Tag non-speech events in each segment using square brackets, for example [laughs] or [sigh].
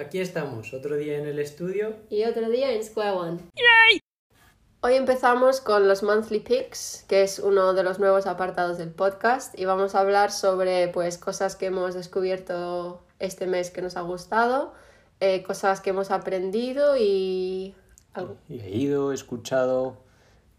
Aquí estamos, otro día en el estudio. Y otro día en Square One. Hoy empezamos con los Monthly Picks, que es uno de los nuevos apartados del podcast, y vamos a hablar sobre pues, cosas que hemos descubierto este mes que nos ha gustado, eh, cosas que hemos aprendido y algo. Leído, escuchado,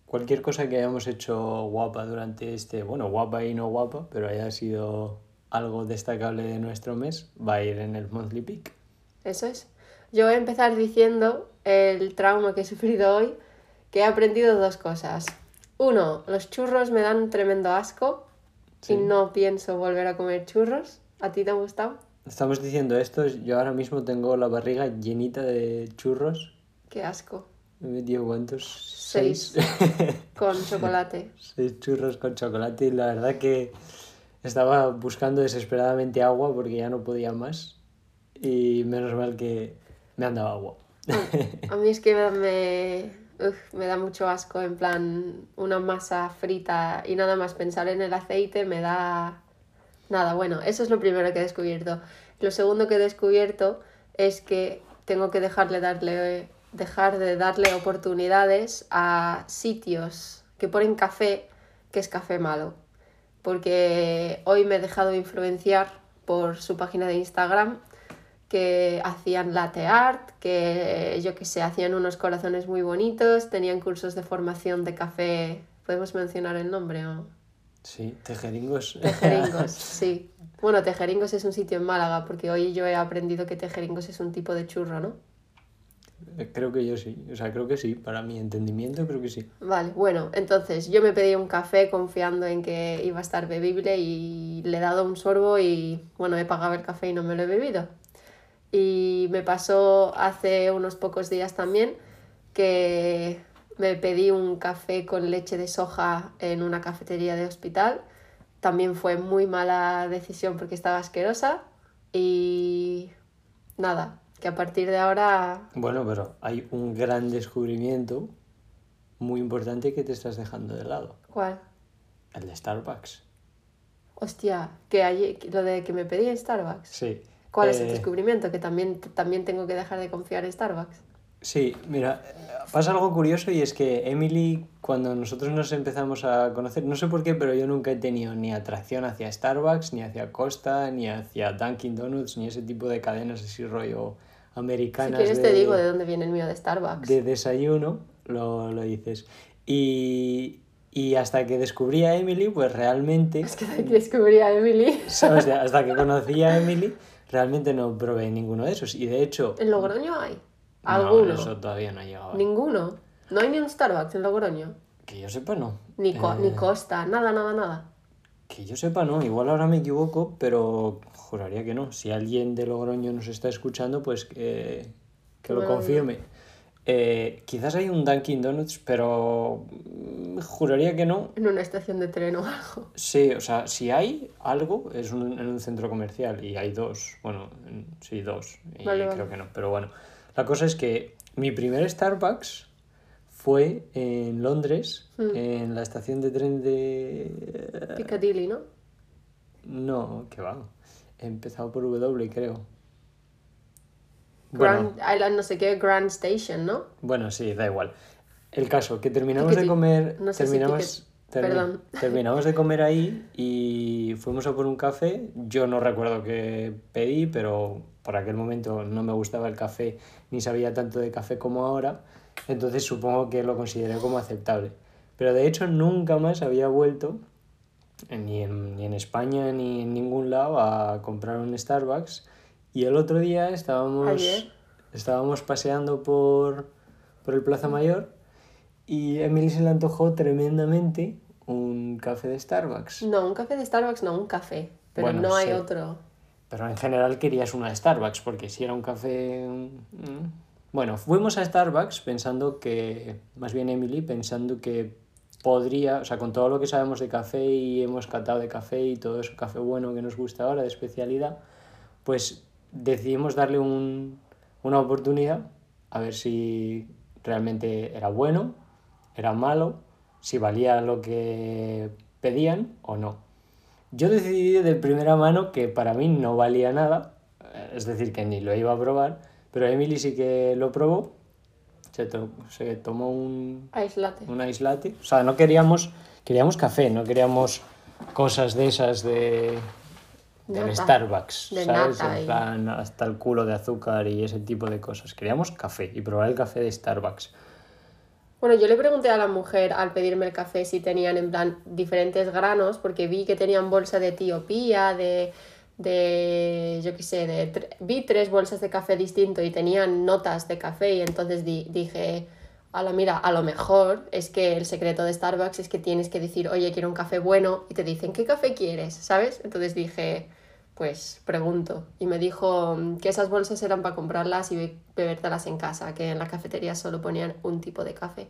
cualquier cosa que hayamos hecho guapa durante este, bueno, guapa y no guapa, pero haya sido algo destacable de nuestro mes, va a ir en el Monthly Pick. Eso es. Yo voy a empezar diciendo el trauma que he sufrido hoy, que he aprendido dos cosas. Uno, los churros me dan un tremendo asco Sí. y no pienso volver a comer churros. ¿A ti te han gustado? Estamos diciendo esto, yo ahora mismo tengo la barriga llenita de churros. Qué asco. ¿Me he metido cuántos? Seis. Con [laughs] chocolate. Seis churros con chocolate y la verdad que estaba buscando desesperadamente agua porque ya no podía más y menos mal que me han dado agua. A mí es que me, me, uf, me da mucho asco, en plan, una masa frita y nada más pensar en el aceite me da... Nada, bueno, eso es lo primero que he descubierto. Lo segundo que he descubierto es que tengo que dejarle darle, dejar de darle oportunidades a sitios que ponen café, que es café malo. Porque hoy me he dejado influenciar por su página de Instagram que hacían latte art, que yo que sé, hacían unos corazones muy bonitos, tenían cursos de formación de café. ¿Podemos mencionar el nombre o...? Sí, tejeringos. Tejeringos, [laughs] sí. Bueno, Tejeringos es un sitio en Málaga, porque hoy yo he aprendido que Tejeringos es un tipo de churro, ¿no? Creo que yo sí, o sea, creo que sí, para mi entendimiento creo que sí. Vale, bueno, entonces yo me pedí un café confiando en que iba a estar bebible y le he dado un sorbo y bueno, he pagado el café y no me lo he bebido. Y me pasó hace unos pocos días también que me pedí un café con leche de soja en una cafetería de hospital. También fue muy mala decisión porque estaba asquerosa y nada, que a partir de ahora Bueno, pero hay un gran descubrimiento muy importante que te estás dejando de lado, ¿Cuál? el de Starbucks. Hostia, que hay, lo de que me pedí en Starbucks. Sí. ¿Cuál es el Eh, descubrimiento? Que también, también tengo que dejar de confiar en Starbucks. Sí, mira, pasa algo curioso y es que Emily, cuando nosotros nos empezamos a conocer, no sé por qué, pero yo nunca he tenido ni atracción hacia Starbucks, ni hacia Costa, ni hacia Dunkin' Donuts, ni ese tipo de cadenas así rollo Si americanas quieres de, te digo de dónde viene el mío de Starbucks. de desayuno, lo, lo dices. Y, y hasta que descubrí a Emily, pues realmente, [laughs] Es que desde que descubrí a Emily. ¿sabes? Hasta que conocí a Emily, realmente no probé ninguno de esos. Y de hecho, ¿En Logroño hay? no, ¿Alguno? eso todavía no ha llegado. ¿Ninguno? ¿No hay ni un Starbucks en Logroño? Que yo sepa, no. Ni, co- Eh, ni Costa, nada, nada, nada. Que yo sepa, no. Igual ahora me equivoco, pero juraría que no. Si alguien de Logroño nos está escuchando, pues que, que lo confirme. Eh, quizás hay un Dunkin' Donuts, pero mm, juraría que no. En una estación de tren o algo. Sí, o sea, si hay algo, es un- en un centro comercial y hay dos. Bueno, en- sí, dos. Y Vale, creo vale. que no. Pero bueno, la cosa es que mi primer Starbucks fue en Londres, Hmm. en la estación de tren de... Piccadilly, ¿no? No, que va. He empezado por W, creo. Bueno, Grand Island, no sé qué, Grand Station, ¿no? bueno, sí, da igual. El caso, que terminamos de comer, No sé si terminamos, termi- Perdón. [laughs] terminamos de comer ahí y fuimos a por un café. Yo no recuerdo qué pedí, pero por aquel momento no me gustaba el café ni sabía tanto de café como ahora, entonces supongo que lo consideré como aceptable. Pero de hecho nunca más había vuelto, ni en, ni en España ni en ningún lado, a comprar un Starbucks. Y el otro día estábamos, Ayer. estábamos paseando por, por el Plaza Mayor y a Emily se le antojó tremendamente un café de Starbucks. No, un café de Starbucks, no, un café. Pero Bueno, no hay sí. otro. Pero en general querías una de Starbucks, porque si era un café... mm, Bueno, fuimos a Starbucks pensando que, más bien Emily, pensando que podría, o sea, con todo lo que sabemos de café y hemos catado de café y todo eso, café bueno que nos gusta ahora, de especialidad, pues decidimos darle un- una oportunidad a ver si realmente era bueno, era malo, si valía lo que pedían o no. Yo decidí de primera mano que para mí no valía nada, eh, es decir, que ni lo iba a probar, Pero Emily sí que lo probó. Se, to- se tomó un, Aislate. un ice latte. O sea, no queríamos, queríamos café, no queríamos cosas de esas de del Nata. Starbucks, De ¿sabes? nata En y- plan, hasta el culo de azúcar y ese tipo de cosas. Queríamos café y probar el café de Starbucks. Bueno, yo le pregunté a la mujer al pedirme el café si tenían en plan diferentes granos, porque vi que tenían bolsa de Etiopía, de, de yo qué sé, de tre- vi tres bolsas de café distinto y tenían notas de café y entonces di- dije, a la mira, a lo mejor es que el secreto de Starbucks es que tienes que decir, oye, quiero un café bueno y te dicen, ¿qué café quieres? ¿Sabes? Entonces dije, pues pregunto. Y me dijo mm, que esas bolsas eran para comprarlas y be- bebértelas en casa, que en la cafetería solo ponían un tipo de café.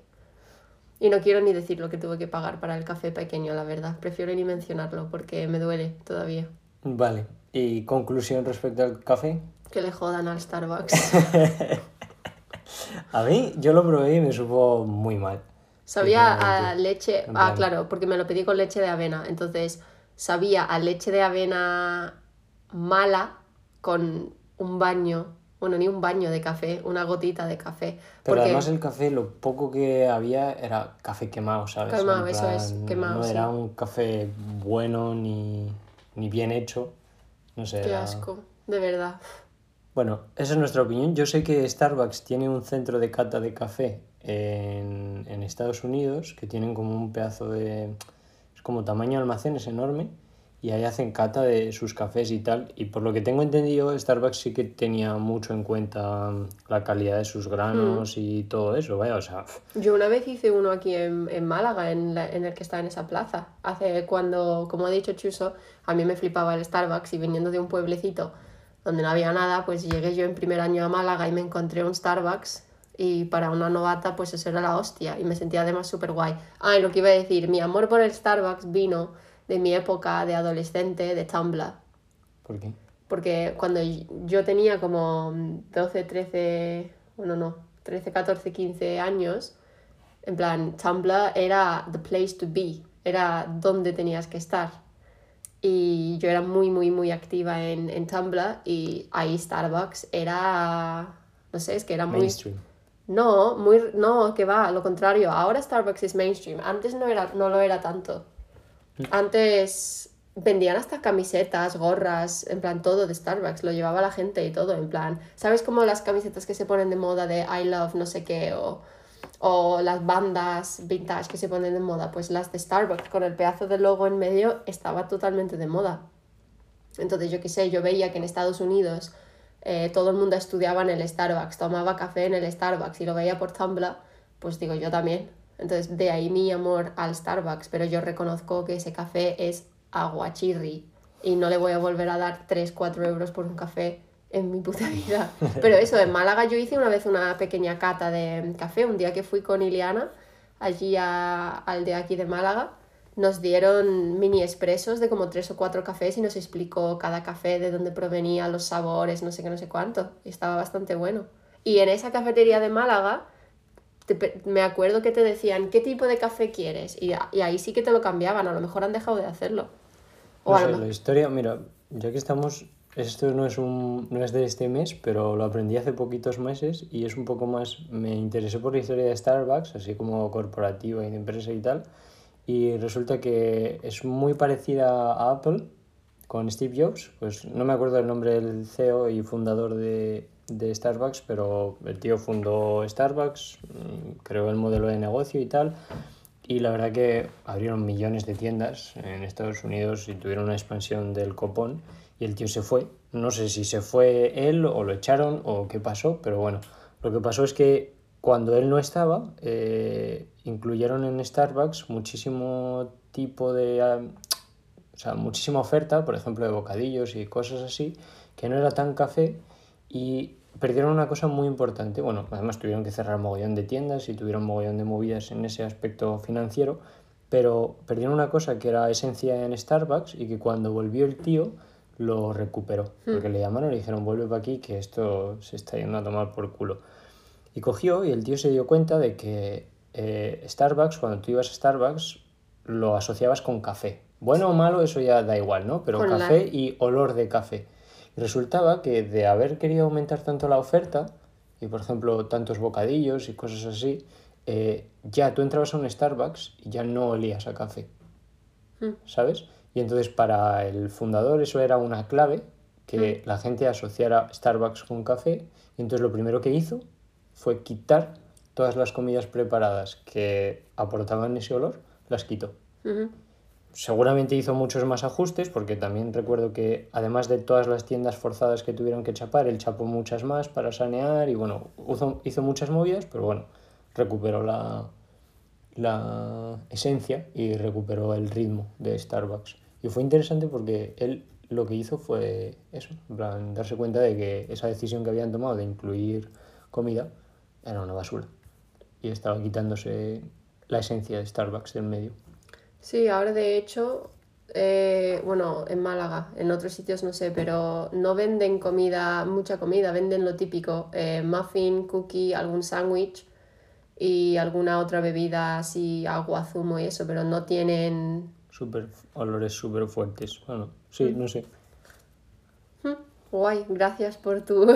Y no quiero ni decir lo que tuve que pagar para el café pequeño, la verdad. Prefiero ni mencionarlo porque me duele todavía. Vale. ¿Y conclusión respecto al café? Que le jodan al Starbucks. [laughs] A mí, yo lo probé y me supo muy mal. Sabía a leche, ah, claro, porque me lo pedí con leche de avena. Entonces, sabía a leche de avena mala con un baño, bueno, ni un baño de café, una gotita de café. Pero Porque además el café, lo poco que había era café quemado, ¿sabes? Quemado, eso es, quemado, No sí. era un café bueno ni, ni bien hecho. No sé. qué era- asco, de verdad. Bueno, esa es nuestra opinión. Yo sé que Starbucks tiene un centro de cata de café en, en Estados Unidos, que tienen como un pedazo de... Es como tamaño almacén, es enorme, y ahí hacen cata de sus cafés y tal. Y por lo que tengo entendido, Starbucks sí que tenía mucho en cuenta mm, la calidad de sus granos y todo eso, vaya, o sea... Yo una vez hice uno aquí en, en Málaga, en, la- en el que está en esa plaza. Hace cuando, como ha dicho Chuso, a mí me flipaba el Starbucks y viniendo de un pueblecito donde no había nada, pues llegué yo en primer año a Málaga y me encontré un Starbucks y para una novata pues eso era la hostia y me sentía además súper guay. Ah, y lo que iba a decir, mi amor por el Starbucks vino de mi época de adolescente de Tumblr. ¿Por qué? Porque cuando yo tenía como 12, 13, bueno, no, 13, 14, 15 años, en plan, Tumblr era the place to be, era donde tenías que estar. Y yo era muy, muy, muy activa en, en Tumblr y ahí Starbucks era, no sé, es que era muy... Mainstream. No, muy, no, que va, lo contrario. Ahora Starbucks es mainstream. Antes no, era, no lo era tanto. Antes vendían hasta camisetas, gorras, en plan todo de Starbucks. Lo llevaba la gente y todo, en plan. ¿Sabes como las camisetas que se ponen de moda de I love no sé qué? O, o las bandas vintage que se ponen de moda. Pues las de Starbucks con el pedazo de logo en medio estaba totalmente de moda. Entonces, yo qué sé, yo veía que en Estados Unidos eh, todo el mundo estudiaba en el Starbucks, tomaba café en el Starbucks y lo veía por Tumblr, pues digo yo también. Entonces, de ahí mi amor al Starbucks, pero yo reconozco que ese café es aguachirri y no le voy a volver a dar 3, 4 euros por un café en mi puta vida. [laughs] Pero eso, en Málaga yo hice una vez una pequeña cata de café, un día que fui con Iliana allí a- al de aquí de Málaga nos dieron mini expresos de como tres o cuatro cafés y nos explicó cada café de dónde provenía, los sabores, no sé qué, no sé cuánto. Y estaba bastante bueno. Y en esa cafetería de Málaga, te me acuerdo que te decían, ¿qué tipo de café quieres? Y, y ahí sí que te lo cambiaban, a lo mejor han dejado de hacerlo. O No sé, la historia, mira, ya que estamos, esto no es, un, no es de este mes, pero lo aprendí hace poquitos meses y es un poco más, me interesé por la historia de Starbucks, así como corporativa y de empresa y tal, y resulta que es muy parecida a Apple con Steve Jobs, pues no me acuerdo el nombre del CEO y fundador de, de Starbucks, pero el tío fundó Starbucks, mm, creó el modelo de negocio y tal, y la verdad que abrieron millones de tiendas en Estados Unidos y tuvieron una expansión del copón y el tío se fue. No sé si se fue él o lo echaron o qué pasó, pero bueno, lo que pasó es que cuando él no estaba, eh, incluyeron en Starbucks muchísimo tipo de... ah, o sea, muchísima oferta, por ejemplo, de bocadillos y cosas así, que no era tan café y perdieron una cosa muy importante. Bueno, además tuvieron que cerrar mogollón de tiendas y tuvieron mogollón de movidas en ese aspecto financiero, pero perdieron una cosa que era esencia en Starbucks y que cuando volvió el tío lo recuperó, porque le llamaron y le dijeron vuelve para aquí que esto se está yendo a tomar por culo. Y cogió y el tío se dio cuenta de que eh, Starbucks, cuando tú ibas a Starbucks, lo asociabas con café. Bueno o malo, eso ya da igual, ¿no? Pero café y olor de café. Resultaba que de haber querido aumentar tanto la oferta, y por ejemplo tantos bocadillos y cosas así, eh, ya tú entrabas a un Starbucks y ya no olías a café. Mm. ¿Sabes? Y entonces para el fundador eso era una clave, que la gente asociara Starbucks con café. Y entonces lo primero que hizo fue quitar todas las comidas preparadas que aportaban ese olor, las quitó. Seguramente hizo muchos más ajustes, porque también recuerdo que además de todas las tiendas forzadas que tuvieron que chapar, él chapó muchas más para sanear y bueno, hizo, hizo muchas movidas, pero bueno, recuperó la, la esencia y recuperó el ritmo de Starbucks. Y fue interesante porque él lo que hizo fue eso, plan, darse cuenta de que esa decisión que habían tomado de incluir comida era una basura. Y estaba quitándose la esencia de Starbucks del medio. Sí, ahora de hecho, eh, bueno, en Málaga, en otros sitios no sé, pero no venden comida, mucha comida, venden lo típico, eh, muffin, cookie, algún sándwich y alguna otra bebida así, agua, zumo y eso, pero no tienen... Super, olores súper fuertes. Bueno, sí, no sé. Hmm, Guay, gracias por tu... [laughs] [laughs]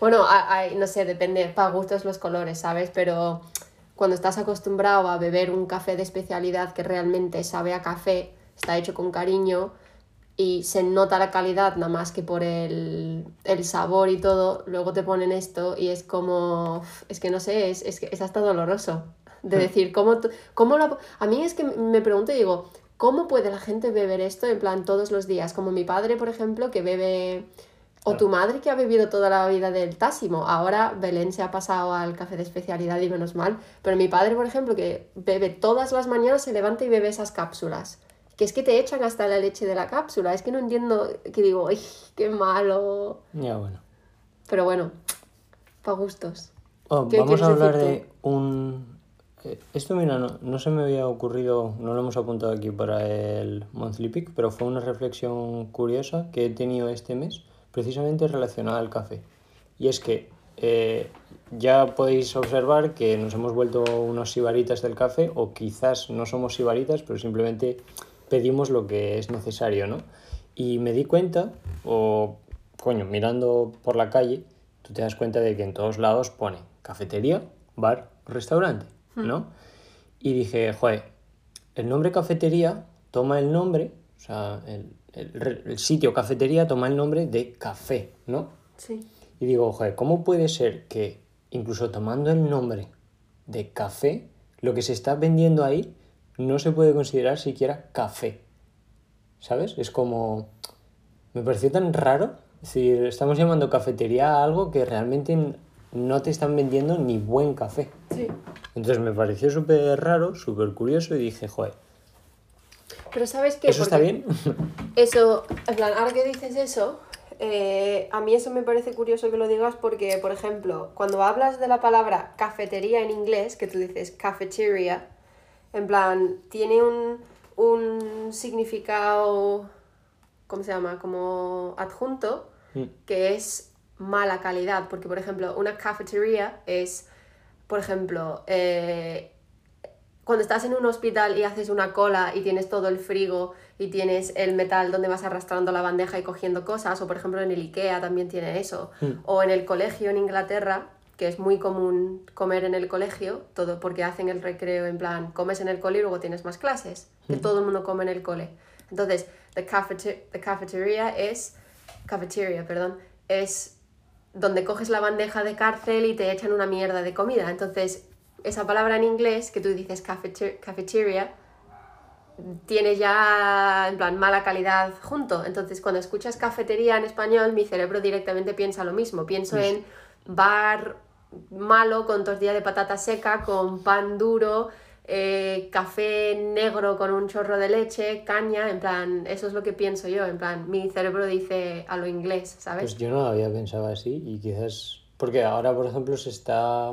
bueno, hay- no sé, depende, para gustos los colores, ¿sabes? Pero cuando estás acostumbrado a beber un café de especialidad que realmente sabe a café, está hecho con cariño y se nota la calidad nada más que por el, el sabor y todo, luego te ponen esto y es como, es que no sé, es, es, es hasta doloroso de decir, ¿cómo, cómo lo- A mí es que me pregunto y digo, ¿cómo puede la gente beber esto en plan todos los días? Como mi padre, por ejemplo, que bebe... O tu madre que ha bebido toda la vida del tásimo. Ahora Belén se ha pasado al café de especialidad y menos mal. Pero mi padre, por ejemplo, que bebe todas las mañanas, se levanta y bebe esas cápsulas. Que es que te echan hasta la leche de la cápsula. Es que no entiendo, que digo, ¡ay, qué malo! Ya, bueno. Pero bueno, para gustos. Oh, ¿Qué vamos a hablar de un... eh, Esto, mira, no, no se me había ocurrido, no lo hemos apuntado aquí para el Monthly Pick, pero fue una reflexión curiosa que he tenido este mes, precisamente relacionada al café. Y es que eh, ya podéis observar que nos hemos vuelto unos sibaritas del café, o quizás no somos sibaritas, pero simplemente pedimos lo que es necesario, ¿no? Y me di cuenta, o coño, mirando por la calle, tú te das cuenta de que en todos lados pone cafetería, bar, restaurante, ¿no? Y dije, joder, el nombre cafetería toma el nombre, o sea, el, el sitio cafetería toma el nombre de café, ¿no? Sí. Y digo, joder, ¿cómo puede ser que incluso tomando el nombre de café, lo que se está vendiendo ahí no se puede considerar siquiera café? ¿Sabes? Es como... Me pareció tan raro. Es decir, estamos llamando cafetería a algo que realmente no te están vendiendo ni buen café. Sí. Entonces me pareció súper raro, súper curioso y dije, joder, Pero ¿sabes qué? ¿eso está bien? [laughs] Eso, en plan, ahora que dices eso, eh, a mí eso me parece curioso que lo digas porque, por ejemplo, cuando hablas de la palabra cafetería en inglés, que tú dices cafeteria, en plan, tiene un, un significado, ¿cómo se llama? Como adjunto, Mm. que es mala calidad, porque, por ejemplo, una cafetería es, por ejemplo, eh, cuando estás en un hospital y haces una cola y tienes todo el frigo y tienes el metal donde vas arrastrando la bandeja y cogiendo cosas, o por ejemplo en el IKEA también tiene eso, o en el colegio en Inglaterra, que es muy común comer en el colegio, todo porque hacen el recreo en plan, comes en el cole y luego tienes más clases, que todo el mundo come en el cole. Entonces, the, cafete- the cafeteria es, cafeteria, perdón, es donde coges la bandeja de cárcel y te echan una mierda de comida. Entonces, esa palabra en inglés que tú dices cafete- cafeteria tiene ya en plan mala calidad junto. Entonces, cuando escuchas cafetería en español, mi cerebro directamente piensa lo mismo. Pienso en bar malo con tortilla de patata seca, con pan duro, eh, café negro con un chorro de leche, caña, en plan, eso es lo que pienso yo, en plan, mi cerebro dice a lo inglés, ¿sabes? Pues yo no lo había pensado así y quizás... Porque ahora, por ejemplo, se está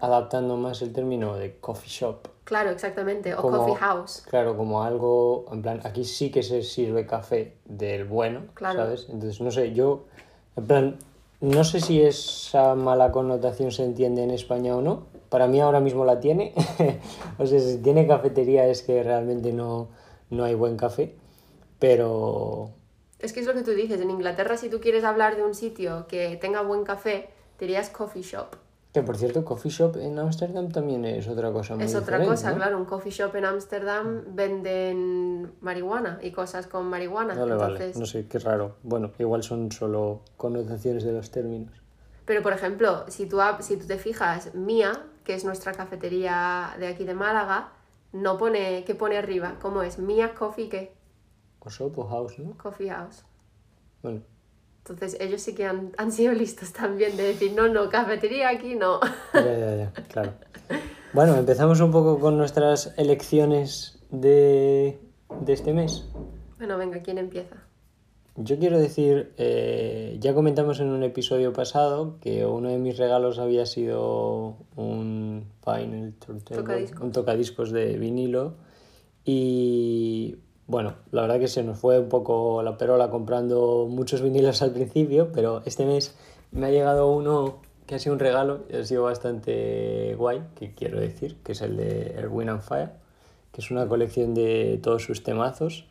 adaptando más el término de coffee shop. Claro, exactamente. O como- coffee house. Claro, como algo, en plan, aquí sí que se sirve café del bueno, Claro. ¿sabes? Entonces, no sé, yo, en plan, no sé si esa mala connotación se entiende en España o no. Para mí ahora mismo la tiene. [laughs] o sea, si tiene cafetería es que realmente no, no hay buen café. Pero, Es que es lo que tú dices, en Inglaterra si tú quieres hablar de un sitio que tenga buen café, dirías coffee shop. Que por cierto, coffee shop en Ámsterdam también es otra cosa muy Es otra cosa, ¿no? claro, un coffee shop en Ámsterdam venden marihuana y cosas con marihuana. Vale, entonces... vale, no sé, qué raro. Bueno, igual son solo connotaciones de los términos. Pero, por ejemplo, si tú, si tú te fijas, Mía, que es nuestra cafetería de aquí de Málaga, no pone, ¿qué pone arriba? ¿Cómo es? Mía Coffee, ¿qué? O shop o house, ¿no? Coffee House. Bueno, Entonces, ellos sí que han, han sido listos también de decir, no, no, cafetería aquí no. ya, ya, ya, claro. Bueno, empezamos un poco con nuestras elecciones de, de este mes. Bueno, venga, ¿quién empieza? Yo quiero decir, eh, ya comentamos en un episodio pasado que uno de mis regalos había sido un vinyl turntable, Tocadiscos. un tocadiscos de vinilo y bueno, la verdad que se nos fue un poco la perola comprando muchos vinilos al principio, pero este mes me ha llegado uno que ha sido un regalo ha sido bastante guay, que quiero decir, que es el de Erwin and Fire, que es una colección de todos sus temazos.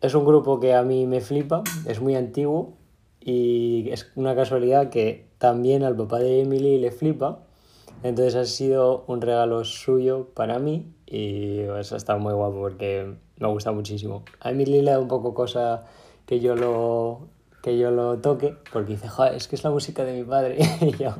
Es un grupo que a mí me flipa, es muy antiguo y es una casualidad que también al papá de Emily le flipa. Entonces ha sido un regalo suyo para mí y eso está muy guapo porque me gusta muchísimo. A Emily le da un poco cosa que yo lo, que yo lo toque porque dice, "Joder, es que es la música de mi padre. [laughs] y yo,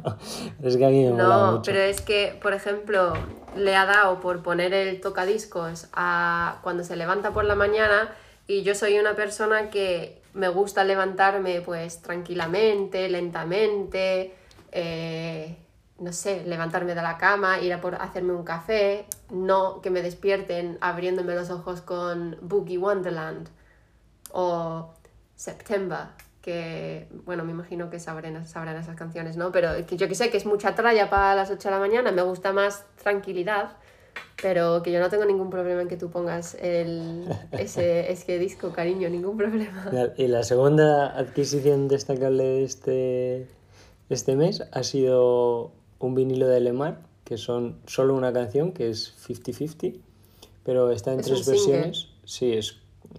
es que a mí me No, mucho. pero es que, por ejemplo, le ha dado por poner el tocadiscos a cuando se levanta por la mañana y yo soy una persona que me gusta levantarme pues tranquilamente, lentamente, eh, no sé, levantarme de la cama, ir a por hacerme un café, no que me despierten abriéndome los ojos con Boogie Wonderland o September, que bueno, me imagino que sabrán, sabrán esas canciones, ¿no? Pero que yo que sé que es mucha tralla para las 8 de la mañana, me gusta más tranquilidad, pero que yo no tengo ningún problema en que tú pongas el, [laughs] ese, ese disco, cariño, ningún problema. Y la segunda adquisición destacable de este, este mes ha sido un vinilo de Lemar, que son solo una canción, que es 50-50, pero está en Es tres single. versiones. Sí, es,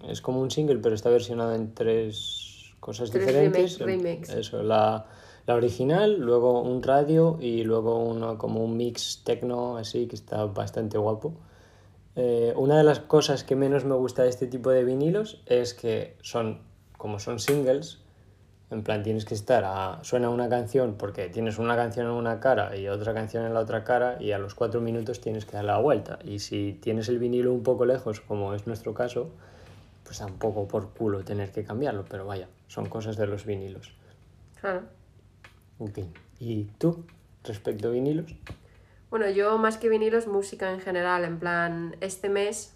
es como un single, pero está versionado en tres cosas Tres diferentes. remakes. Eso, la, la original, luego un radio y luego uno como un mix techno, así, que está bastante guapo. Eh, una de las cosas que menos me gusta de este tipo de vinilos es que son, como son singles, en plan tienes que estar a, suena una canción porque tienes una canción en una cara y otra canción en la otra cara y a los cuatro minutos tienes que dar la vuelta. Y si tienes el vinilo un poco lejos, como es nuestro caso, pues tampoco por culo tener que cambiarlo, pero vaya, son cosas de los vinilos. Claro. Ok. ¿Y tú, respecto a vinilos? Bueno, yo más que vinilos, música en general, en plan, este mes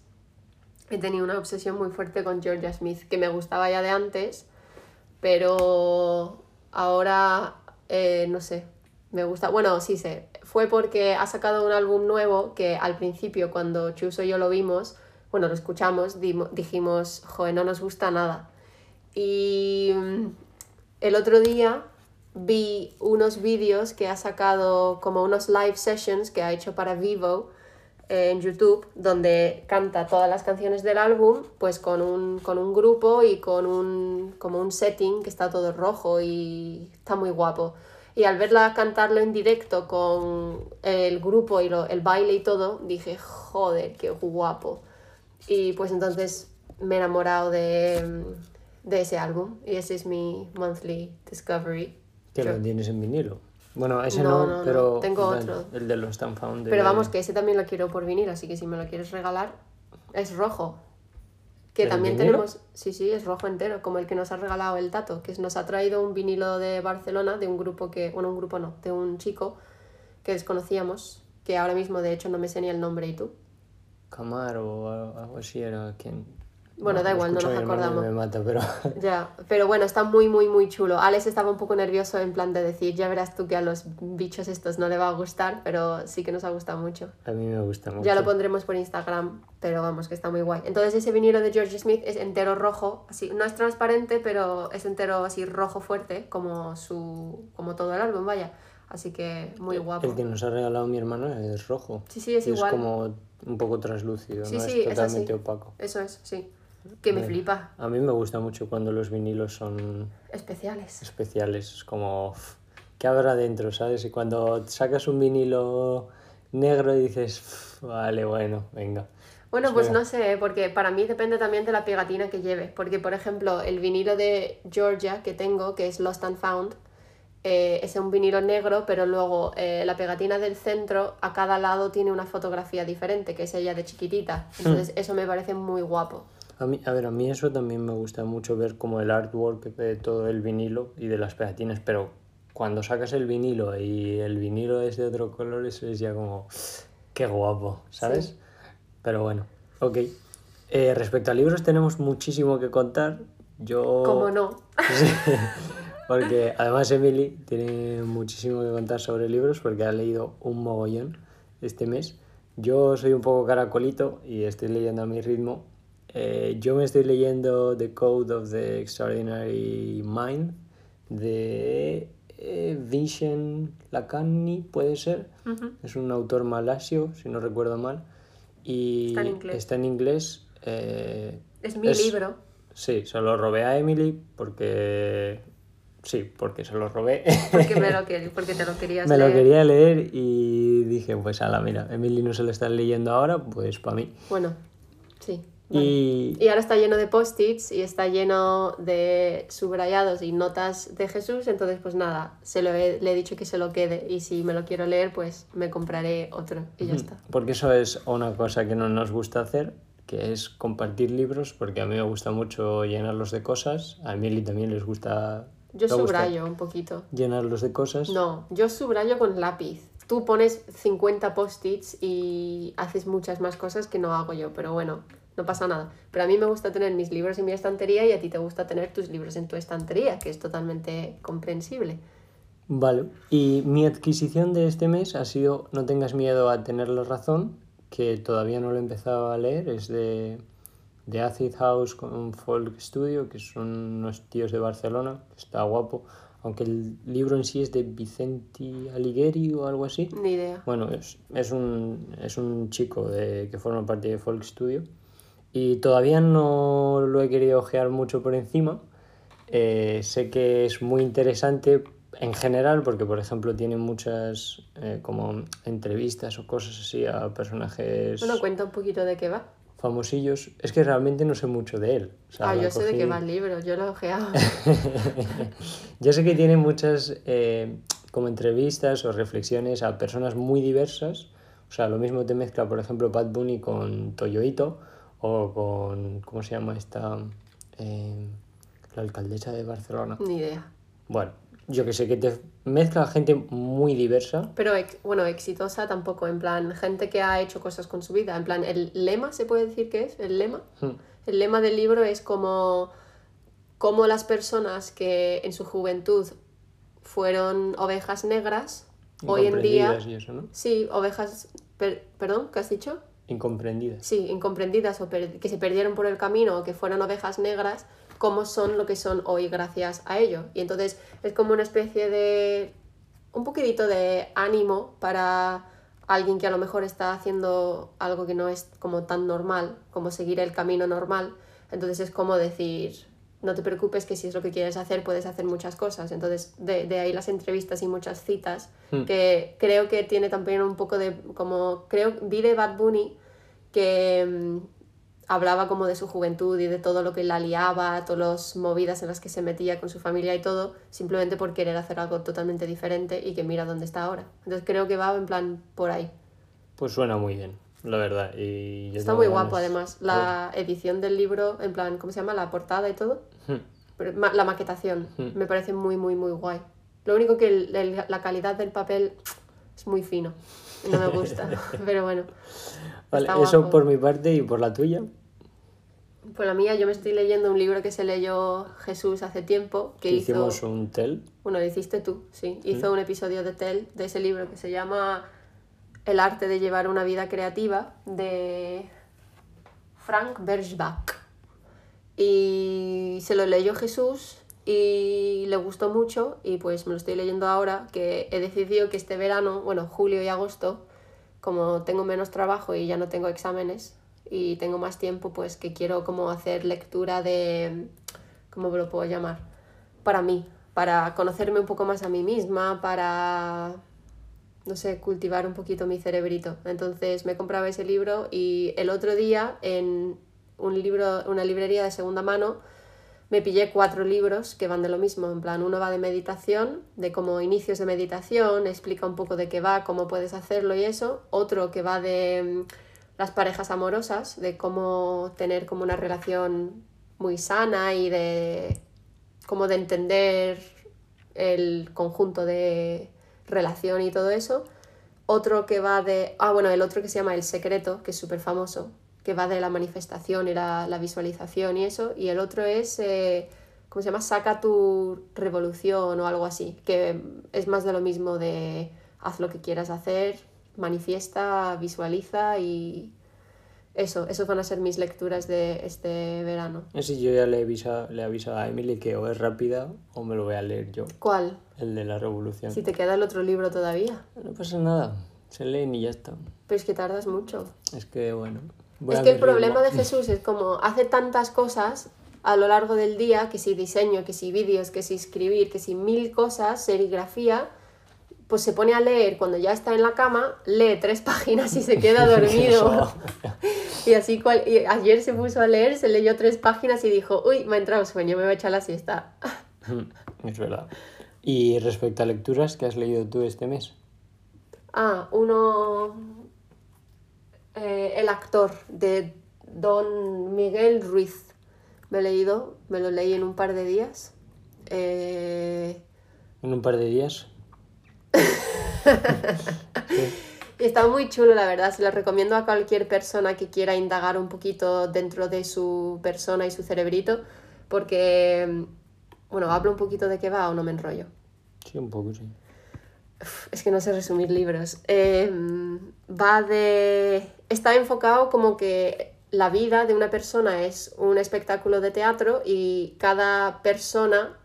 he tenido una obsesión muy fuerte con Georgia Smith, que me gustaba ya de antes, pero ahora, eh, no sé, me gusta, bueno, sí sé, fue porque ha sacado un álbum nuevo que al principio cuando Chuso y yo lo vimos, bueno, lo escuchamos, dijimos, joder, no nos gusta nada. Y mm, el otro día vi unos vídeos que ha sacado como unos live sessions que ha hecho para Vivo en YouTube, donde canta todas las canciones del álbum, pues con un, con un grupo y con un, como un setting que está todo rojo y está muy guapo. Y al verla cantarlo en directo con el grupo y lo- el baile y todo, dije, joder, qué guapo. Y pues entonces me he enamorado de, de ese álbum y ese es mi monthly discovery. Que lo tienes en vinilo. Bueno, ese No, no, no, no, pero tengo otro. el de los Found. Pero vamos, que ese también lo quiero por vinil, así que si me lo quieres regalar, es rojo. Que ¿El también vinilo? tenemos, sí, sí, es rojo entero, como el que nos ha regalado el Tato, que nos ha traído un vinilo de Barcelona de un grupo que, bueno, un grupo no, de un chico que desconocíamos, que ahora mismo de hecho no me sé ni el nombre y tú. Camaro o algo algo así era quien. Bueno, da igual, no nos acordamos. Me mata, pero. [laughs] Ya, pero bueno, está muy, muy, muy chulo. Alex estaba un poco nervioso en plan de decir, ya verás tú que a los bichos estos no le va a gustar, pero sí que nos ha gustado mucho. a mí me gusta mucho. Ya lo pondremos por Instagram, pero vamos, que está muy guay. Entonces ese vinilo de George Smith es entero rojo, así, no es transparente, pero es entero así rojo fuerte, como su como todo el álbum, vaya. Así que muy guapo. El que nos ha regalado mi hermano es rojo. Sí, sí, es Y igual. Es como un poco translúcido, Sí, no sí, es es totalmente así. opaco. Eso es, sí. Que me flipa. A mí me gusta mucho cuando los vinilos son Especiales. especiales. Es como, ¿qué habrá dentro, sabes? Y cuando sacas un vinilo negro y dices, "Uf, vale, bueno, venga. Bueno, pues no sé, porque para mí depende también de la pegatina que lleve. Porque, por ejemplo, el vinilo de Georgia que tengo, que es Lost and Found, eh, es un vinilo negro, pero luego eh, la pegatina del centro a cada lado tiene una fotografía diferente, que es ella de chiquitita. Entonces, eso me parece muy guapo. A, mí, a ver, a mí eso también me gusta mucho ver como el artwork de todo el vinilo y de las pegatinas, pero cuando sacas el vinilo y el vinilo es de otro color, eso es ya como, qué guapo, ¿sabes? Pero bueno, ok. Eh, respecto a libros tenemos muchísimo que contar. Yo... ¿Cómo no? Sí, [laughs] porque además Emily tiene muchísimo que contar sobre libros porque ha leído un mogollón este mes. Yo soy un poco caracolito y estoy leyendo a mi ritmo. Eh, yo me estoy leyendo The Code of the Extraordinary Mind de eh, Vincent Lacanni, puede ser. Es un autor malasio, si no recuerdo mal. Y Está en inglés. está en inglés. eh, Es mi es- libro. Sí, se lo robé a Emily porque... Sí, porque se lo robé. Porque, me lo [laughs] porque te lo querías Me lo leer. quería leer y dije, pues ala, mira, Emily no se lo está leyendo ahora, pues para mí. Bueno, sí. Y Y ahora está lleno de post-its y está lleno de subrayados y notas de Jesús, entonces pues nada, se lo he- le he dicho que se lo quede y si me lo quiero leer pues me compraré otro y ya está. porque eso es una cosa que no nos gusta hacer, que es compartir libros, porque a mí me gusta mucho llenarlos de cosas, a Emily también les gusta, Yo gusta subrayo un poquito. llenarlos de cosas. No, yo subrayo con lápiz. Tú pones 50 post-its y haces muchas más cosas que no hago yo, pero bueno, no pasa nada. Pero a mí me gusta tener mis libros en mi estantería y a ti te gusta tener tus libros en tu estantería, que es totalmente comprensible. Vale, y mi adquisición de este mes ha sido No tengas miedo a tener la razón, que todavía no lo he empezado a leer, es de, de Acid House con Folk Studio, que son unos tíos de Barcelona, está guapo, aunque el libro en sí es de Vicenti Alighieri o algo así. Ni idea. Bueno, es, es, un, es un chico de, que forma parte de Folk Studio y todavía no lo he querido ojear mucho por encima. Eh, sé que es muy interesante en general porque, por ejemplo, tiene muchas eh, como entrevistas o cosas así a personajes Bueno, cuenta un poquito de qué va. famosillos. Es que realmente no sé mucho de él. O sea, ah, yo sé de qué cogí- va el libro, yo lo he ojeado. [laughs] Yo sé que tiene muchas eh, como entrevistas o reflexiones a personas muy diversas. O sea, lo mismo te mezcla, por ejemplo, Bad Bunny con Toyoito o con, ¿cómo se llama esta? Eh, la alcaldesa de Barcelona. Ni idea. Bueno, yo que sé, que te mezcla gente muy diversa. Pero, bueno, exitosa tampoco, en plan, gente que ha hecho cosas con su vida. En plan, el lema, ¿se puede decir que es? ¿El lema? Hmm. El lema del libro es como, como las personas que en su juventud fueron ovejas negras, hoy en día... Y eso, ¿no? Sí, ovejas... per- perdón, ¿qué has dicho? Incomprendidas. Sí, incomprendidas o que se perdieron por el camino o que fueron ovejas negras, cómo son lo que son hoy gracias a ello. Y entonces es como una especie de... un poquitito de ánimo para alguien que a lo mejor está haciendo algo que no es como tan normal, como seguir el camino normal. Entonces es como decir, no te preocupes que si es lo que quieres hacer puedes hacer muchas cosas. Entonces de, de ahí las entrevistas y muchas citas Hmm. que creo que tiene también un poco de como creo vi de Bad Bunny que mm, hablaba como de su juventud y de todo lo que la liaba, todas las movidas en las que se metía con su familia y todo, simplemente por querer hacer algo totalmente diferente y que mira dónde está ahora. Entonces creo que va en plan por ahí. Pues suena muy bien, la verdad. Y yo Está muy ganas. guapo además. La edición del libro, en plan, ¿cómo se llama? La portada y todo. Hmm. Pero ma- La maquetación Hmm. me parece muy, muy, muy guay. Lo único que el- el- la calidad del papel es muy fino. No me gusta. [laughs] Pero bueno. Vale, eso guapo. por mi parte y por la tuya. Por la mía, yo me estoy leyendo un libro que se leyó Jesús hace tiempo, que hizo... hicimos un tel. Bueno, lo hiciste tú, sí. Hizo un episodio de Tel, de ese libro que se llama El arte de llevar una vida creativa, de Frank Bergebach. Y se lo leyó Jesús y le gustó mucho y pues me lo estoy leyendo ahora, que he decidido que este verano, bueno, julio y agosto, como tengo menos trabajo y ya no tengo exámenes, y tengo más tiempo, pues que quiero como hacer lectura de, ¿cómo lo puedo llamar? Para mí, para conocerme un poco más a mí misma, para, no sé, cultivar un poquito mi cerebrito. Entonces me compraba ese libro y el otro día en un libro, una librería de segunda mano, me pillé cuatro libros que van de lo mismo, en plan, uno va de meditación, de como inicios de meditación, explica un poco de qué va, cómo puedes hacerlo y eso, otro que va de mm, las parejas amorosas, de cómo tener como una relación muy sana y de cómo de entender el conjunto de relación y todo eso. Otro que va de... Ah, bueno, el otro que se llama El Secreto, que es súper famoso, que va de la manifestación y la, la visualización y eso, y el otro es, eh, ¿cómo se llama? Saca tu revolución o algo así, que es más de lo mismo de haz lo que quieras hacer, manifiesta, visualiza y eso, esos van a ser mis lecturas de este verano. Ese yo ya le he, avisado, le he avisado a Emily que o es rápida o me lo voy a leer yo. ¿Cuál? El de la revolución. Si te queda el otro libro todavía. No pasa nada, se leen y ya está. Pero es que tardas mucho. Es que, bueno, es que el problema de Jesús es como hace tantas cosas a lo largo del día, que si diseño, que si vídeos, que si escribir, que si mil cosas, serigrafía, pues se pone a leer cuando ya está en la cama, lee tres [laughs] páginas y se queda [laughs] dormido. [laughs] y así cual, y ayer se puso a leer, se leyó tres páginas y dijo, uy, me ha entrado sueño, me voy a echar la siesta. es verdad. Y respecto a lecturas, ¿qué has leído tú este mes? Ah, uno, eh, el actor de Don Miguel Ruiz. Me he leído, me lo leí en un par de días. Eh, ¿En un par de días? [laughs] Está muy chulo, la verdad. Se lo recomiendo a cualquier persona que quiera indagar un poquito dentro de su persona y su cerebrito, porque, bueno, hablo un poquito de qué va o no me enrollo. Sí, un poco, sí es que no sé resumir libros. Em, va de. Está enfocado como que la vida de una persona es un espectáculo de teatro y cada persona.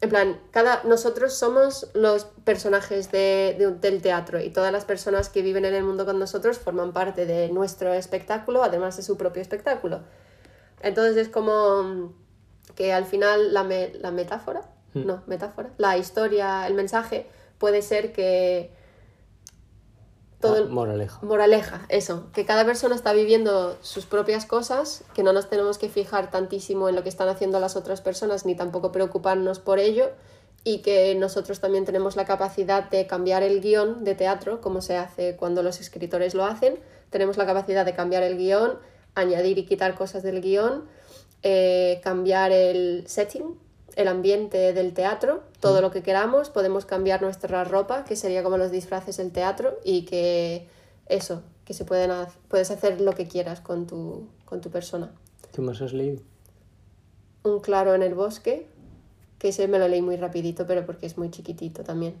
En plan, cada, nosotros somos los personajes de, del teatro y todas las personas que viven en el mundo con nosotros forman parte de nuestro espectáculo, además de su propio espectáculo. Entonces es como que al final la, la metáfora, hmm. no, metáfora, la historia, el mensaje puede ser que todo ah, moraleja. Moraleja, eso, que cada persona está viviendo sus propias cosas, que no nos tenemos que fijar tantísimo en lo que están haciendo las otras personas ni tampoco preocuparnos por ello y que nosotros también tenemos la capacidad de cambiar el guion de teatro, como se hace cuando los escritores lo hacen, tenemos la capacidad de cambiar el guion, añadir y quitar cosas del guion, eh, cambiar el setting, el ambiente del teatro, todo mm. lo que queramos, podemos cambiar nuestra ropa, que sería como los disfraces del teatro, y que eso, que se pueden puedes hacer lo que quieras con tu, con tu persona. ¿Qué más has leído? Un claro en el bosque, que ese me lo leí muy rapidito, pero porque es muy chiquitito también.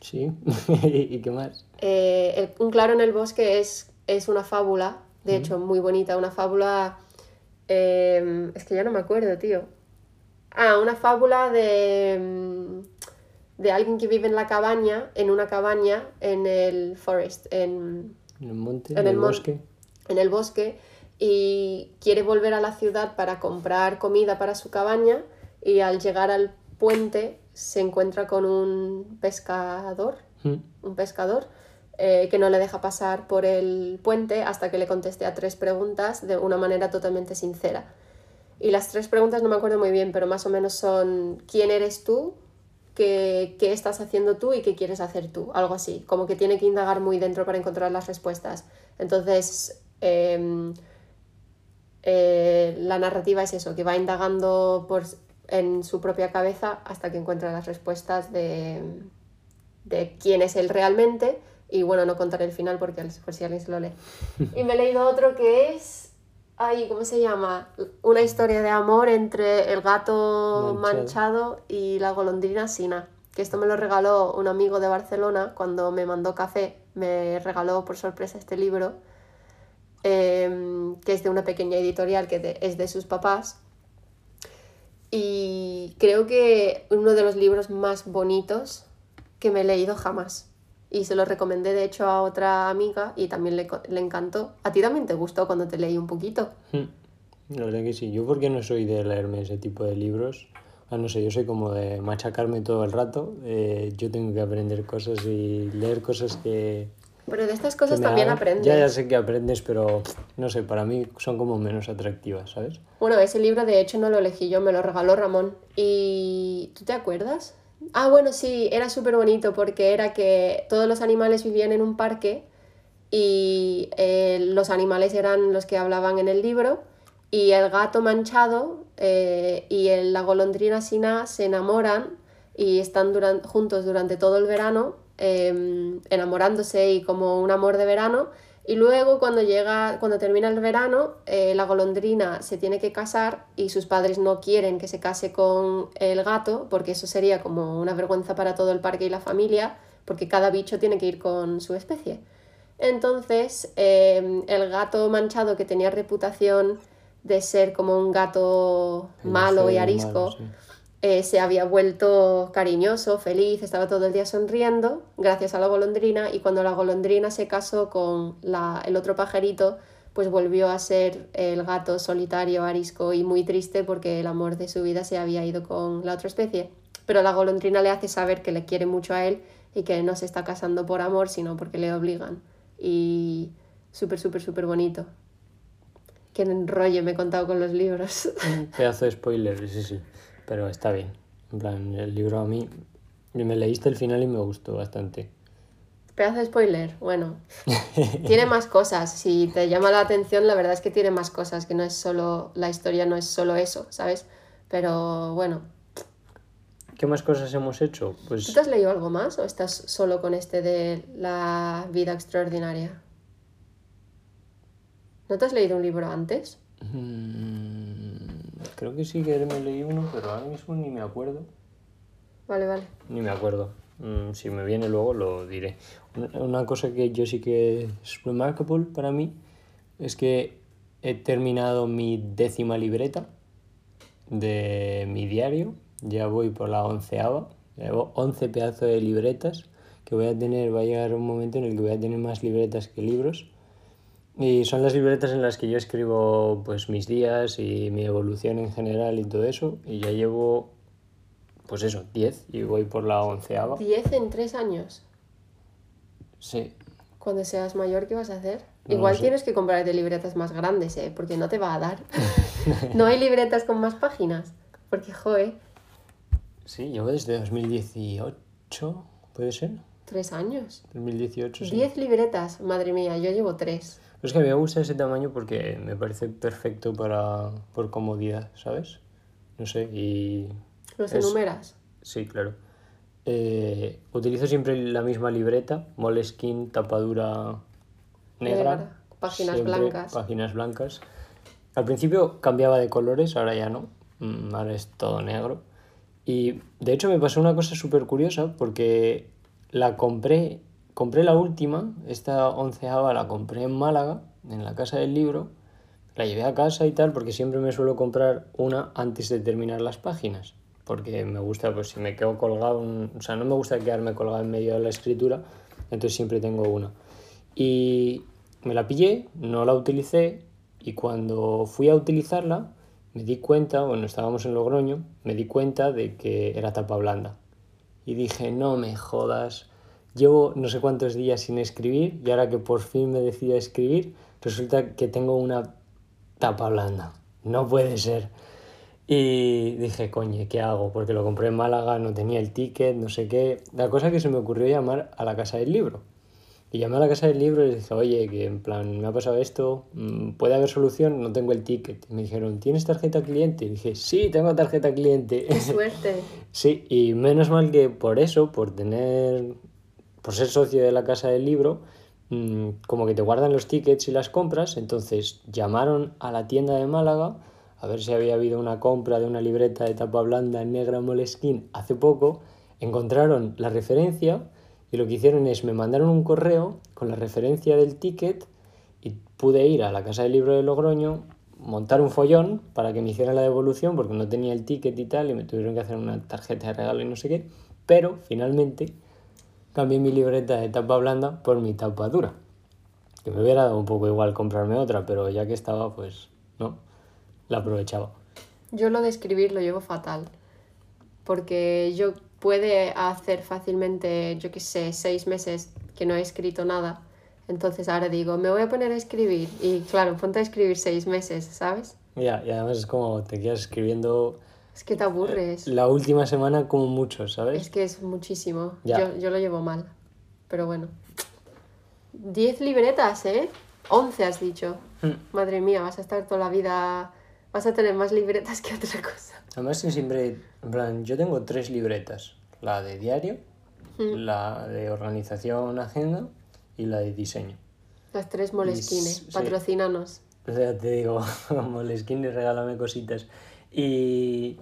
Sí, [laughs] ¿y qué más? Eh, un claro en el bosque es, es una fábula, de mm. hecho muy bonita, una fábula... Eh, es que ya no me acuerdo, tío Ah, una fábula de, mm, de alguien que vive en la cabaña, en una cabaña en el forest, en, ¿En el monte, en, el, bosque. En el bosque y quiere volver a la ciudad para comprar comida para su cabaña y al llegar al puente se encuentra con un pescador, hmm. un pescador eh, que no le deja pasar por el puente hasta que le conteste a tres preguntas de una manera totalmente sincera. Y las tres preguntas no me acuerdo muy bien, pero más o menos son ¿quién eres tú? ¿Qué, qué estás haciendo tú y qué quieres hacer tú? Algo así, como que tiene que indagar muy dentro para encontrar las respuestas. Entonces, em, eh, la narrativa es eso, que va indagando por, en su propia cabeza hasta que encuentra las respuestas de, de quién es él realmente. Y bueno, no contaré el final porque por si alguien se lo lee. [laughs] Y me he leído otro que es Ay, ¿cómo se llama? Una historia de amor entre el gato manchado, y la golondrina Sina. Que esto me lo regaló un amigo de Barcelona cuando me mandó café. Me regaló por sorpresa este libro, em, que es de una pequeña editorial que es de sus papás. Y creo que uno de los libros más bonitos que me he leído jamás. Y se lo recomendé de hecho a otra amiga y también le, le encantó. ¿A ti también te gustó cuando te leí un poquito? Hmm. La verdad que sí. Yo porque no soy de leerme ese tipo de libros. Ah, no sé, yo soy como de machacarme todo el rato. eh, yo tengo que aprender cosas y leer cosas que... Pero de estas cosas también hagan- aprendes. Ya, ya sé que aprendes, pero no sé, para mí son como menos atractivas, ¿sabes? Bueno, ese libro de hecho no lo elegí yo, me lo regaló Ramón. ¿Y tú te acuerdas? Ah, bueno, sí, era súper bonito porque era que todos los animales vivían en un parque y eh, los animales eran los que hablaban en el libro y el gato manchado eh, y la golondrina Sina se enamoran y están duran- juntos durante todo el verano eh, enamorándose y como un amor de verano y luego cuando llega, cuando termina el verano, eh, la golondrina se tiene que casar y sus padres no quieren que se case con el gato, porque eso sería como una vergüenza para todo el parque y la familia, porque cada bicho tiene que ir con su especie. Entonces, eh, el gato manchado que tenía reputación de ser como un gato malo y arisco, malo, sí. Eh, se había vuelto cariñoso, feliz, estaba todo el día sonriendo gracias a la golondrina y cuando la golondrina se casó con la- el otro pajarito, pues volvió a ser el gato solitario, arisco y muy triste porque el amor de su vida se había ido con la otra especie. Pero la golondrina le hace saber que le quiere mucho a él y que no se está casando por amor, sino porque le obligan. Y súper, súper, súper bonito. Qué enrollo me he contado con los libros. Un pedazo de spoiler, sí, sí. Pero está bien. En plan, el libro a mí... Me leíste el final y me gustó bastante. Pedazo de spoiler, bueno. [laughs] tiene más cosas. Si te llama la atención, la verdad es que tiene más cosas, que no es solo. La historia no es solo eso, ¿sabes? Pero bueno. ¿Qué más cosas hemos hecho? ¿Tú Pues te has leído algo más o estás solo con este de la vida extraordinaria? ¿No te has leído un libro antes? mm, creo que sí que me leí uno, pero ahora mismo ni me acuerdo. Vale, vale. Ni me acuerdo. Mm, si me viene luego lo diré. Una- Una cosa que yo sí que es remarkable para mí es que he terminado mi décima libreta de mi diario. Ya voy por la onceava. Llevo 11 pedazos de libretas que voy a tener. Va a llegar un momento en el que voy a tener más libretas que libros. Y son las libretas en las que yo escribo pues mis días y mi evolución en general y todo eso. Y ya llevo, pues eso, 10 y voy por la onceava. Diez en tres años. Sí. Cuando seas mayor, ¿qué vas a hacer? No Igual tienes que comprarte libretas más grandes, ¿eh? Porque no te va a dar. [laughs] [laughs] no hay libretas con más páginas. Porque, joe, Sí, llevo desde 2018, ¿puede ser? tres años. 2018, sí. Diez libretas, madre mía, yo llevo tres. Es que a mí me gusta ese tamaño porque me parece perfecto para, por comodidad, ¿sabes? No sé, y ¿Los Es- enumeras? Sí, claro. Eh, utilizo siempre la misma libreta, Moleskine, tapadura negra. Negra, páginas blancas. Páginas blancas. Al principio cambiaba de colores, ahora ya no. Mm, Ahora es todo negro. Y de hecho me pasó una cosa súper curiosa porque la compré, compré la última, esta onceava la compré en Málaga, en la casa del libro. La llevé a casa y tal, porque siempre me suelo comprar una antes de terminar las páginas. Porque me gusta, pues si me quedo colgado, un- o sea, no me gusta quedarme colgado en medio de la escritura, entonces siempre tengo una. Y me la pillé, no la utilicé, y cuando fui a utilizarla, me di cuenta, bueno, estábamos en Logroño, me di cuenta de que era tapa blanda. Y dije, no me jodas, llevo no sé cuántos días sin escribir, y ahora que por fin me decido a escribir, resulta que tengo una tapa blanda. No puede ser. Y dije, coño, ¿qué hago? Porque lo compré en Málaga, no tenía el ticket, no sé qué. La cosa que se me ocurrió llamar a la casa del libro. Y llamé a la casa del libro y les dije, oye, que en plan, me ha pasado esto, mm, ¿puede haber solución? No tengo el ticket. Y me dijeron, ¿tienes tarjeta cliente? Y dije, sí, tengo tarjeta cliente. ¡Qué suerte! [laughs] Sí, y menos mal que por eso, por tener, por ser socio de la casa del libro, mm, como que te guardan los tickets y las compras, entonces llamaron a la tienda de Málaga a ver si había habido una compra de una libreta de tapa blanda negra Moleskine hace poco, encontraron la referencia y lo que hicieron es me mandaron un correo con la referencia del ticket y pude ir a la casa del libro de Logroño, montar un follón para que me hicieran la devolución porque no tenía el ticket y tal y me tuvieron que hacer una tarjeta de regalo y no sé qué, pero finalmente cambié mi libreta de tapa blanda por mi tapa dura. Que me hubiera dado un poco igual comprarme otra, pero ya que estaba, pues no, la aprovechaba. Yo lo de escribir lo llevo fatal. Porque yo puede hacer fácilmente, yo qué sé, seis meses que no he escrito nada. Entonces ahora digo, me voy a poner a escribir. Y claro, ponte a escribir seis meses, ¿sabes? Ya, y además es como te quedas escribiendo Es que te aburres. la última semana como mucho, ¿sabes? Es que es muchísimo. Yo, yo lo llevo mal. Pero bueno. Diez libretas, ¿eh? Once has dicho. Mm. Madre mía, vas a estar toda la vida... Vas a tener más libretas que otra cosa. Además que siempre, en plan, yo tengo tres libretas. La de diario, la de organización, agenda y la de diseño. Las tres molesquines. sí. Patrocínanos. O sea, te digo, [laughs] Moleskine, regálame cositas. Y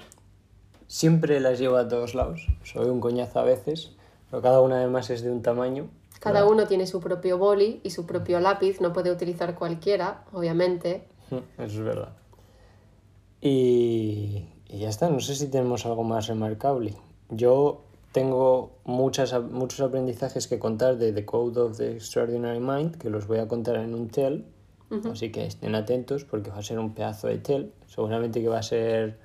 siempre las llevo a todos lados. Soy un coñazo a veces, pero cada una además es de un tamaño. Cada uno tiene su propio boli y su propio lápiz. No puede utilizar cualquiera, obviamente. [laughs] Eso es verdad. Y, y ya está, no sé si tenemos algo más remarcable. Yo tengo muchas, muchos aprendizajes que contar de The Code of the Extraordinary Mind, que los voy a contar en un TEL, así que estén atentos porque va a ser un pedazo de TEL. Seguramente que va a ser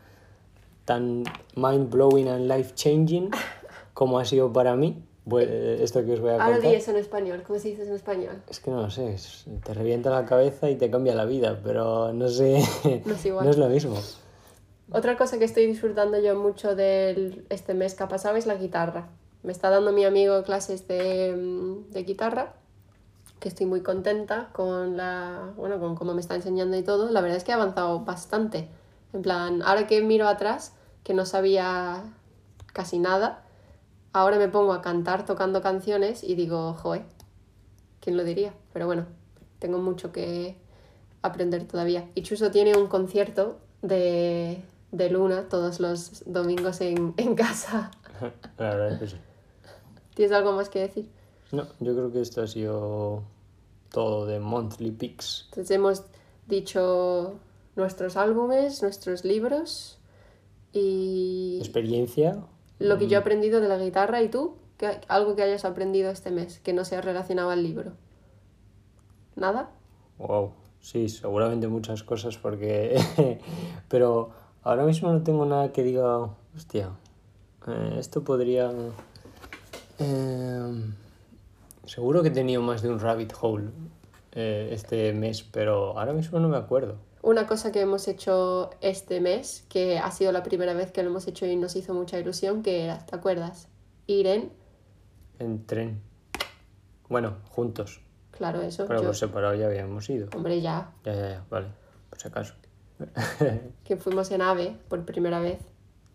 tan mind blowing and life changing [laughs] como ha sido para mí pues, esto que os voy a Ahora contar. di eso en español. ¿Cómo se dice eso en español? Es que no lo sé, te revienta la cabeza y te cambia la vida, pero no sé, No es igual. [laughs] no es lo mismo. Otra cosa que estoy disfrutando yo mucho de este mes que ha pasado es la guitarra. Me está dando mi amigo clases de, mm, de guitarra, que estoy muy contenta con la, bueno, con cómo me está enseñando y todo. La verdad es que he avanzado bastante. En plan, ahora que miro atrás, que no sabía casi nada, ahora me pongo a cantar tocando canciones y digo, joe, ¿quién lo diría? Pero bueno, tengo mucho que aprender todavía. Y Chuso tiene un concierto de, de Luna todos los domingos en, en casa. [laughs] La verdad es que sí. ¿Tienes algo más que decir? No, yo creo que esto ha sido todo de Monthly Picks. Entonces hemos dicho nuestros álbumes, nuestros libros y Experiencia. lo que yo he aprendido de la guitarra y tú, ¿Qué- algo que hayas aprendido este mes que no sea relacionado al libro. ¿Nada? Wow. Sí, seguramente muchas cosas porque... [laughs] Pero ahora mismo no tengo nada que diga, hostia, eh, esto podría... eh, seguro que he tenido más de un rabbit hole eh, este mes, pero ahora mismo no me acuerdo. Una cosa que hemos hecho este mes, que ha sido la primera vez que lo hemos hecho y nos hizo mucha ilusión, que era, ¿te acuerdas? Ir en, En tren. Bueno, juntos. claro, eso. Pero yo- por separado ya habíamos ido. hombre, ya, Ya, ya, ya, vale. Por si acaso. [laughs] que fuimos en AVE por primera vez.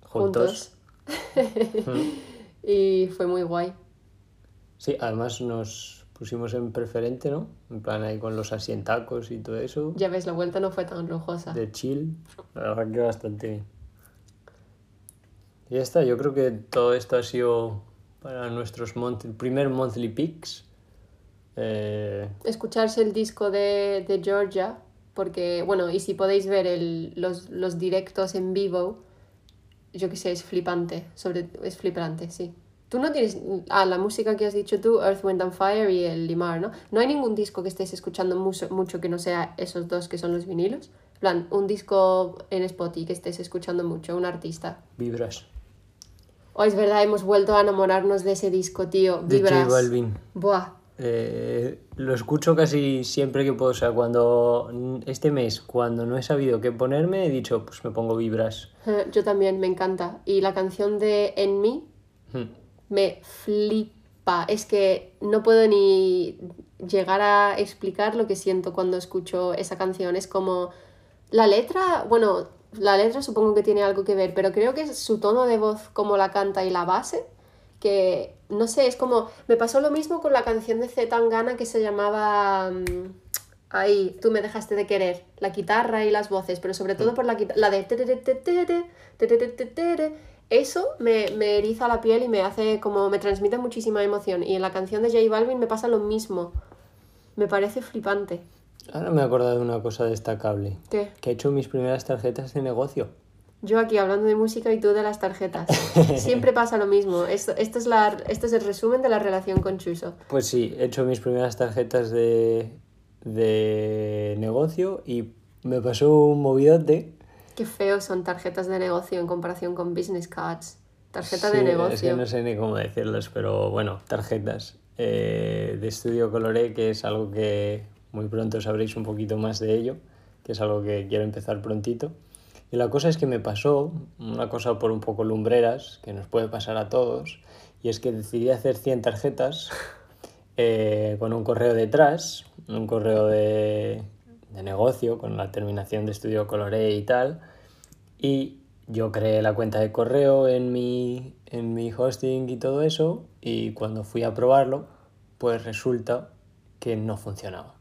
Juntos. [laughs] y fue muy guay. Sí, además nos pusimos en preferente, ¿no? En plan ahí con los asientacos y todo eso. Ya ves, la vuelta no fue tan lujosa. De chill. La verdad que bastante bien. Y ya está, yo creo que todo esto ha sido para nuestros month- primer monthly picks. Eh, Escucharse el disco de, de Georgia, porque, bueno, y si podéis ver el, los, los directos en vivo, yo que sé, es flipante. Sobre, es flipante, sí. Tú no tienes. Ah, la música que has dicho tú, Earth, Wind and Fire y el Limar, ¿no? No hay ningún disco que estés escuchando mucho, mucho que no sea esos dos que son los vinilos. En plan, un disco en Spotify que estés escuchando mucho, un artista. vibras. Oh, es verdad, hemos vuelto a enamorarnos de ese disco, tío. De Vibras. J Balvin. Buah. Eh, lo escucho casi siempre que puedo. O sea, cuando este mes, cuando no he sabido qué ponerme, he dicho, pues me pongo vibras. Eh, Yo también, me encanta. Y la canción de En mí Hmm. Me flipa. Es que no puedo ni llegar a explicar lo que siento cuando escucho esa canción. Es como la letra, bueno, la letra supongo que tiene algo que ver, pero creo que es su tono de voz como la canta y la base, que no sé, es como me pasó lo mismo con la canción de Z Tangana que se llamaba mm, ahí, tú me dejaste de querer, la guitarra y las voces, pero sobre todo por la guitarra, la de eso me, me eriza la piel y me hace como me transmite muchísima emoción y en la canción de J Balvin me pasa lo mismo. Me parece flipante. Ahora me he acordado de una cosa destacable. ¿Qué? Que he hecho mis primeras tarjetas de negocio. Yo aquí hablando de música y tú de las tarjetas. [laughs] Siempre pasa lo mismo. Esto, esto, es la, esto es el resumen de la relación con Chuso. Pues sí, he hecho mis primeras tarjetas de, de negocio y me pasó un movidote. Qué feo son tarjetas de negocio en comparación con business cards. Tarjeta de negocio. Es que no sé ni cómo decirlas, pero bueno, tarjetas eh, de estudio Coloré, que es algo que muy pronto sabréis un poquito más de ello, que es algo que quiero empezar prontito. Y la cosa es que me pasó una cosa por un poco lumbreras, que nos puede pasar a todos, y es que decidí hacer 100 tarjetas eh, con un correo detrás, un correo de, de negocio, con la terminación de estudio Coloré y tal, y yo creé la cuenta de correo en mi, en mi hosting y todo eso, y cuando fui a probarlo, pues resulta que no funcionaba.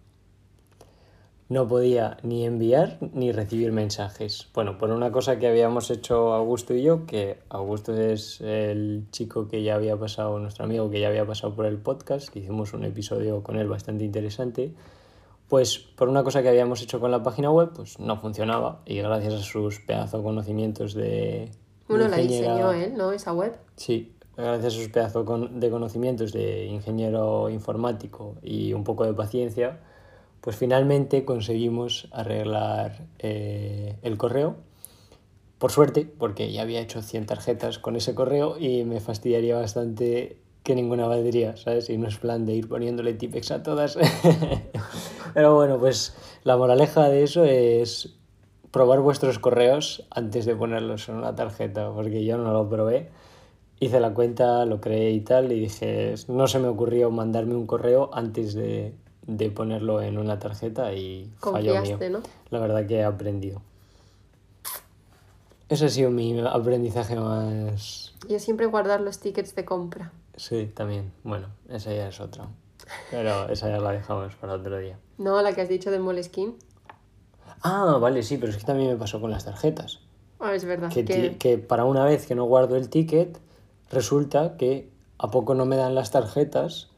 No podía ni enviar ni recibir mensajes. Bueno, por una cosa que habíamos hecho Augusto y yo, que Augusto es el chico que ya había pasado, nuestro amigo que ya había pasado por el podcast, que hicimos un episodio con él bastante interesante, pues por una cosa que habíamos hecho con la página web, pues no funcionaba y gracias a sus pedazos conocimientos de... de Bueno, la ingeniera- diseñó él, ¿no? Esa web. Sí, gracias a sus pedazos de conocimientos de ingeniero informático y un poco de paciencia, pues finalmente conseguimos arreglar eh, el correo. Por suerte, porque ya había hecho 100 tarjetas con ese correo y me fastidiaría bastante que ninguna valdría, ¿sabes? Y no es plan de ir poniéndole tipex a todas. [laughs] Pero bueno, pues la moraleja de eso es probar vuestros correos antes de ponerlos en una tarjeta, porque yo no lo probé. Hice la cuenta, lo creé y tal, y dije, no se me ocurrió mandarme un correo antes de, de ponerlo en una tarjeta y fallo mío. ¿no? La verdad que he aprendido. Ese ha sido mi aprendizaje más... Yo siempre guardar los tickets de compra. Sí, también. Bueno, esa ya es otra. Pero esa ya la dejamos para otro día. No, la que has dicho de Moleskine. Ah, vale, sí, pero es que también me pasó con las tarjetas. Ah, es verdad. que, que- que para una vez que no guardo el ticket, resulta que a poco no me dan las tarjetas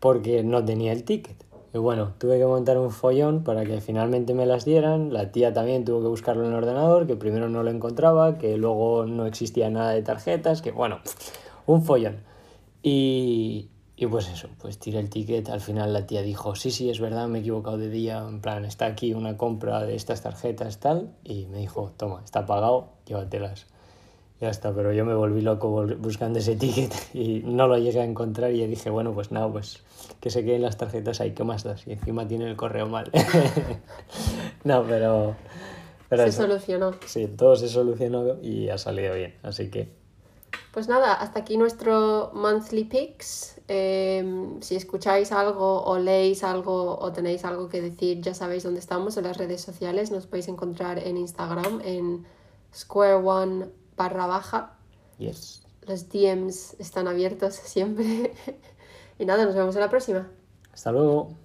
porque no tenía el ticket. Y bueno, tuve que montar un follón para que finalmente me las dieran. La tía también tuvo que buscarlo en el ordenador, que primero no lo encontraba, que luego no existía nada de tarjetas, que bueno, un follón. Y, y pues eso, pues tiré el ticket. Al final la tía dijo, sí, sí, es verdad, me he equivocado de día. En plan, está aquí una compra de estas tarjetas, tal. Y me dijo, toma, está pagado, llévatelas. Ya está, pero yo me volví loco buscando ese ticket [laughs] y no lo llegué a encontrar y dije, bueno, pues nada, pues que se queden las tarjetas ahí, ¿qué más das? Y encima tiene el correo mal. [laughs] no, pero... pero se eso. solucionó. Sí, todo se solucionó y ha salido bien, así que... Pues nada, hasta aquí nuestro monthly picks. Eh, si escucháis algo o leéis algo o tenéis algo que decir, ya sabéis dónde estamos en las redes sociales. Nos podéis encontrar en Instagram en square one barra baja. Yes. Los DMs están abiertos siempre. [laughs] y nada, nos vemos en la próxima. Hasta luego.